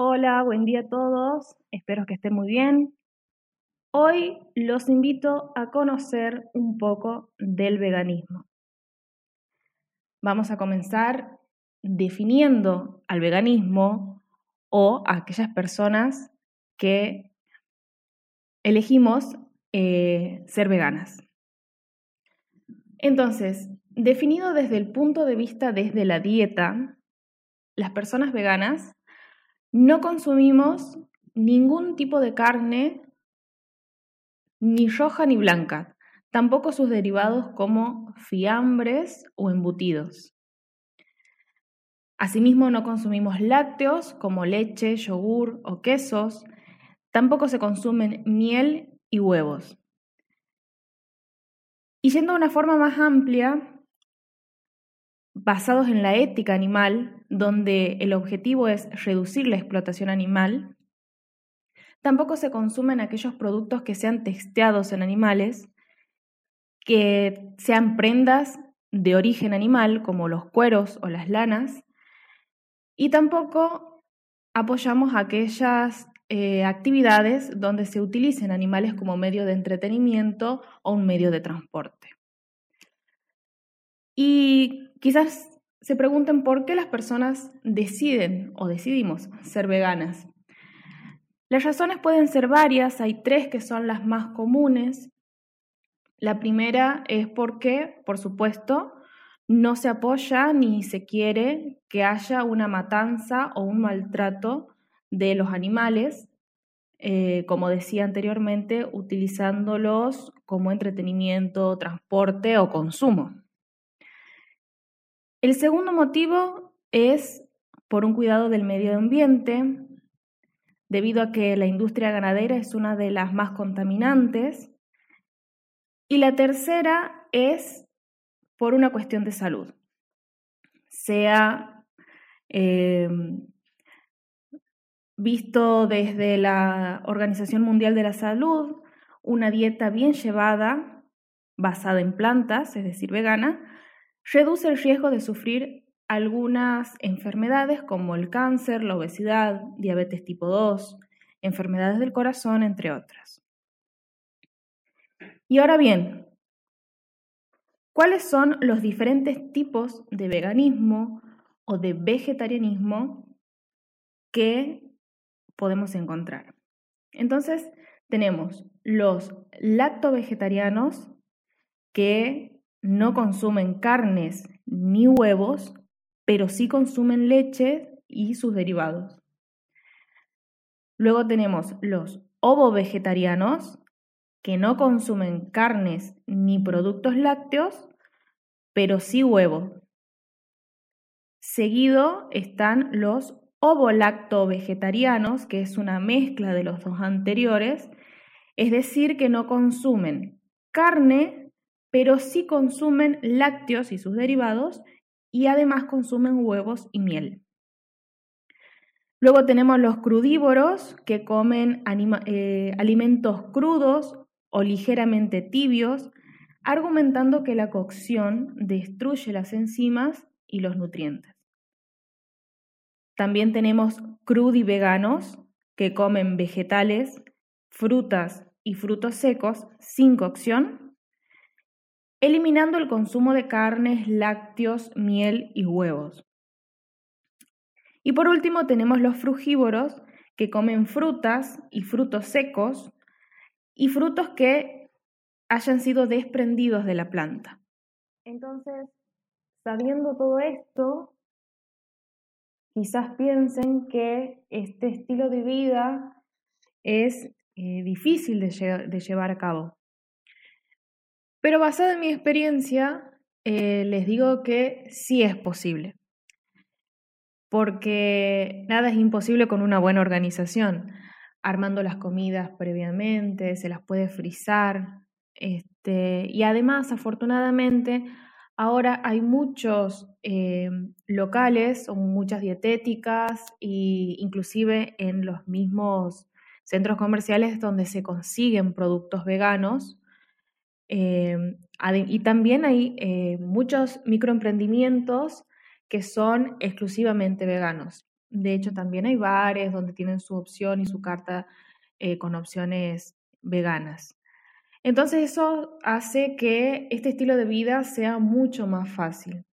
Hola, buen día a todos. Espero que estén muy bien. Hoy los invito a conocer un poco del veganismo. Vamos a comenzar definiendo al veganismo o a aquellas personas que elegimos eh, ser veganas. Entonces, definido desde el punto de vista desde la dieta, las personas veganas no consumimos ningún tipo de carne, ni roja ni blanca, tampoco sus derivados como fiambres o embutidos. Asimismo, no consumimos lácteos como leche, yogur o quesos. Tampoco se consumen miel y huevos. Y yendo a una forma más amplia, basados en la ética animal, donde el objetivo es reducir la explotación animal. Tampoco se consumen aquellos productos que sean testeados en animales, que sean prendas de origen animal, como los cueros o las lanas. Y tampoco apoyamos aquellas eh, actividades donde se utilicen animales como medio de entretenimiento o un medio de transporte. Y quizás se pregunten por qué las personas deciden o decidimos ser veganas. Las razones pueden ser varias, hay tres que son las más comunes. La primera es porque, por supuesto, no se apoya ni se quiere que haya una matanza o un maltrato de los animales, eh, como decía anteriormente, utilizándolos como entretenimiento, transporte o consumo. El segundo motivo es por un cuidado del medio ambiente, debido a que la industria ganadera es una de las más contaminantes. Y la tercera es por una cuestión de salud, sea eh, visto desde la Organización Mundial de la Salud, una dieta bien llevada, basada en plantas, es decir, vegana, reduce el riesgo de sufrir algunas enfermedades como el cáncer, la obesidad, diabetes tipo 2, enfermedades del corazón, entre otras. Y ahora bien, ¿cuáles son los diferentes tipos de veganismo o de vegetarianismo que podemos encontrar? Entonces, tenemos los lacto-vegetarianos que no consumen carnes ni huevos, pero sí consumen leche y sus derivados. Luego tenemos los ovo-vegetarianos, que no consumen carnes ni productos lácteos, pero sí huevo. Seguido están los ovo-lacto-vegetarianos, que es una mezcla de los dos anteriores, es decir, que no consumen carne pero sí consumen lácteos y sus derivados y además consumen huevos y miel. Luego tenemos los crudívoros que comen eh, alimentos crudos o ligeramente tibios, argumentando que la cocción destruye las enzimas y los nutrientes. También tenemos crudiveganos que comen vegetales, frutas y frutos secos sin cocción eliminando el consumo de carnes, lácteos, miel y huevos. Y por último tenemos los frugívoros que comen frutas y frutos secos y frutos que hayan sido desprendidos de la planta. Entonces, sabiendo todo esto, quizás piensen que este estilo de vida es eh, difícil de llevar a cabo. Pero basada en mi experiencia, eh, les digo que sí es posible. Porque nada es imposible con una buena organización. Armando las comidas previamente, se las puede frizar. Este, y además, afortunadamente, ahora hay muchos eh, locales o muchas dietéticas e inclusive en los mismos centros comerciales donde se consiguen productos veganos Em, y también hay eh, muchos microemprendimientos que son exclusivamente veganos. De hecho, también hay bares donde tienen su opción y su carta eh, con opciones veganas. Entonces eso hace que este estilo de vida sea mucho más fácil.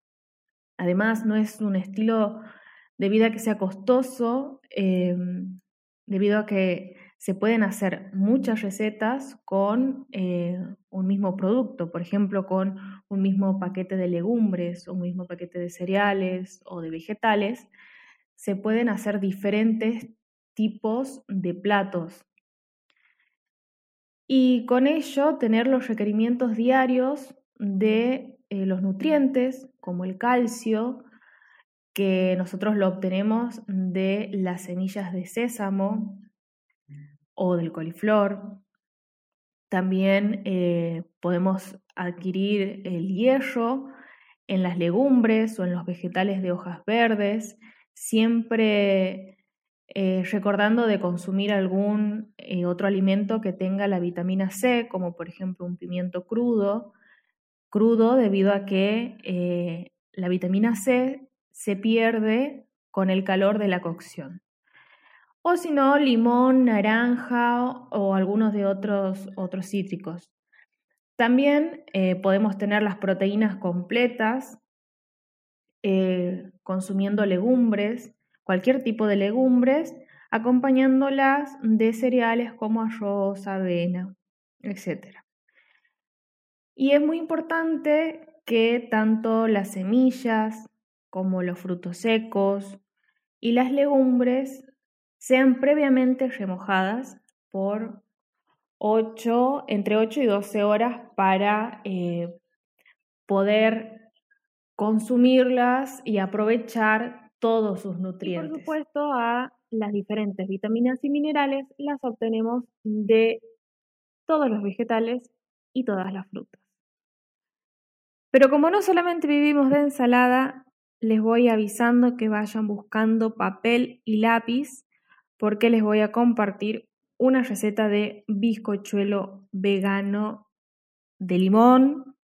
Además, no es un estilo de vida que sea costoso, em, debido a que se pueden hacer muchas recetas con eh, un mismo producto, por ejemplo, con un mismo paquete de legumbres un mismo paquete de cereales o de vegetales, se pueden hacer diferentes tipos de platos. Y con ello tener los requerimientos diarios de eh, los nutrientes, como el calcio, que nosotros lo obtenemos de las semillas de sésamo o del coliflor. También eh, podemos adquirir el hierro en las legumbres o en los vegetales de hojas verdes, siempre eh, recordando de consumir algún eh, otro alimento que tenga la vitamina C, como por ejemplo un pimiento crudo, crudo debido a que la vitamina C se pierde con el calor de la cocción. O si no, limón, naranja o algunos de otros, otros cítricos. También eh, podemos tener las proteínas completas eh, consumiendo legumbres, cualquier tipo de legumbres, acompañándolas de cereales como arroz, avena, etc. Y es muy importante que tanto las semillas, como los frutos secos y las legumbres sean previamente remojadas por 8, entre 8 y 12 horas para eh, poder consumirlas y aprovechar todos sus nutrientes. por supuesto, a las diferentes vitaminas y minerales las obtenemos de todos los vegetales y todas las frutas. Pero como no solamente vivimos de ensalada, les voy avisando que vayan buscando papel y lápiz porque les voy a compartir una receta de bizcochuelo vegano de limón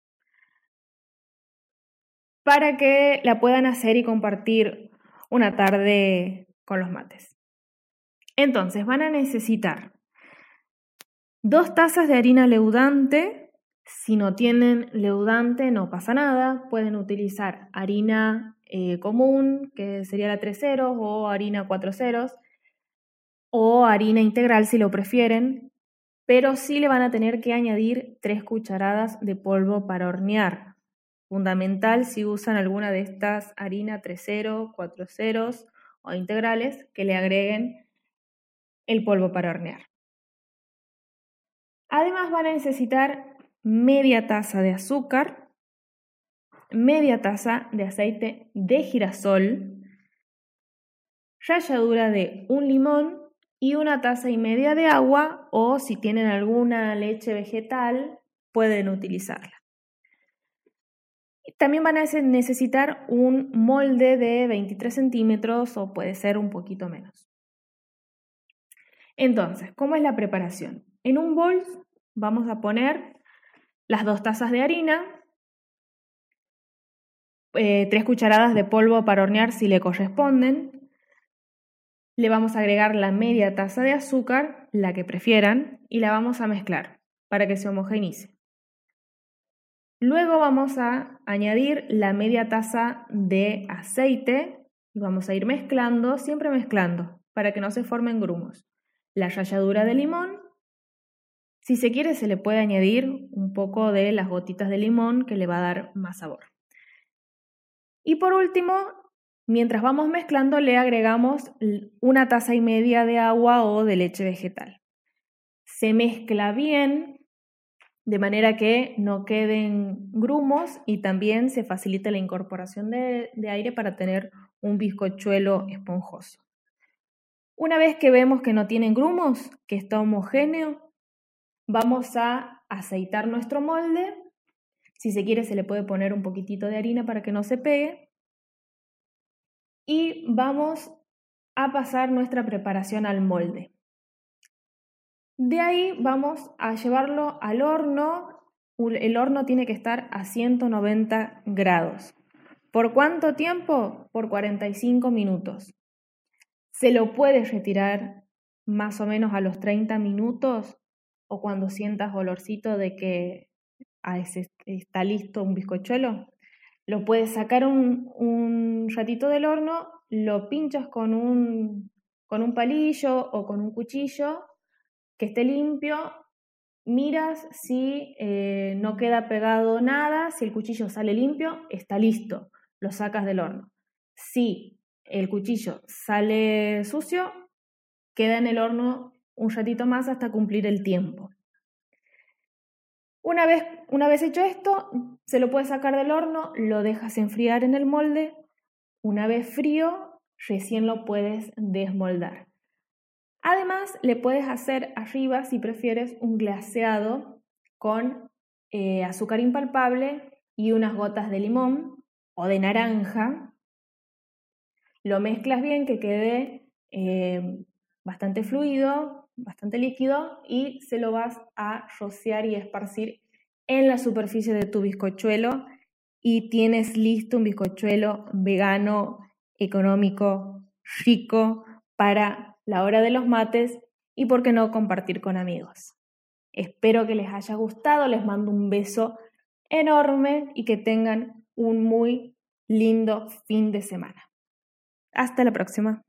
para que la puedan hacer y compartir una tarde con los mates. Entonces van a necesitar dos tazas de harina leudante si no tienen leudante, no pasa nada. Pueden utilizar harina eh, común, que sería la 3 ceros, o harina 4 ceros, o harina integral si lo prefieren, pero sí le van a tener que añadir 3 cucharadas de polvo para hornear. Fundamental si usan alguna de estas harina 3 ceros, 4 ceros o integrales, que le agreguen el polvo para hornear. Además van a necesitar media taza de azúcar, media taza de aceite de girasol, ralladura de un limón y una taza y media de agua o si tienen alguna leche vegetal pueden utilizarla. También van a necesitar un molde de 23 centímetros o puede ser un poquito menos. Entonces, ¿cómo es la preparación? En un bol vamos a poner las dos tazas de harina, eh, tres cucharadas de polvo para hornear si le corresponden. Le vamos a agregar la media taza de azúcar, la que prefieran, y la vamos a mezclar para que se homogeneice. Luego vamos a añadir la media taza de aceite y vamos a ir mezclando, siempre mezclando, para que no se formen grumos. La ralladura de limón si se quiere, se le puede añadir un poco de las gotitas de limón que le va a dar más sabor. Y por último, mientras vamos mezclando, le agregamos una taza y media de agua o de leche vegetal. Se mezcla bien de manera que no queden grumos y también se facilita la incorporación de, de aire para tener un bizcochuelo esponjoso. Una vez que vemos que no tienen grumos, que está homogéneo, Vamos a aceitar nuestro molde. Si se quiere se le puede poner un poquitito de harina para que no se pegue. Y vamos a pasar nuestra preparación al molde. De ahí vamos a llevarlo al horno. El horno tiene que estar a 190 grados. ¿Por cuánto tiempo? Por 45 minutos. Se lo puedes retirar más o menos a los 30 minutos o cuando sientas olorcito de que ah, está listo un bizcochuelo. Lo puedes sacar un, ratito del horno, lo pinchas con un, con un palillo o con un cuchillo que esté limpio, miras si eh, no queda pegado nada, si el cuchillo sale limpio, está listo, lo sacas del horno. Si el cuchillo sale sucio, queda en el horno un ratito más hasta cumplir el tiempo. Una vez, una vez hecho esto, se lo puedes sacar del horno, lo dejas enfriar en el molde. Una vez frío, recién lo puedes desmoldar. Además, le puedes hacer arriba, si prefieres, un glaseado con eh, azúcar impalpable y unas gotas de limón o de naranja. Lo mezclas bien, que quede eh, bastante fluido, bastante líquido y se lo vas a rociar y esparcir en la superficie de tu bizcochuelo y tienes listo un bizcochuelo vegano, económico, rico para la hora de los mates y por qué no compartir con amigos. Espero que les haya gustado, les mando un beso enorme y que tengan un muy lindo fin de semana. Hasta la próxima.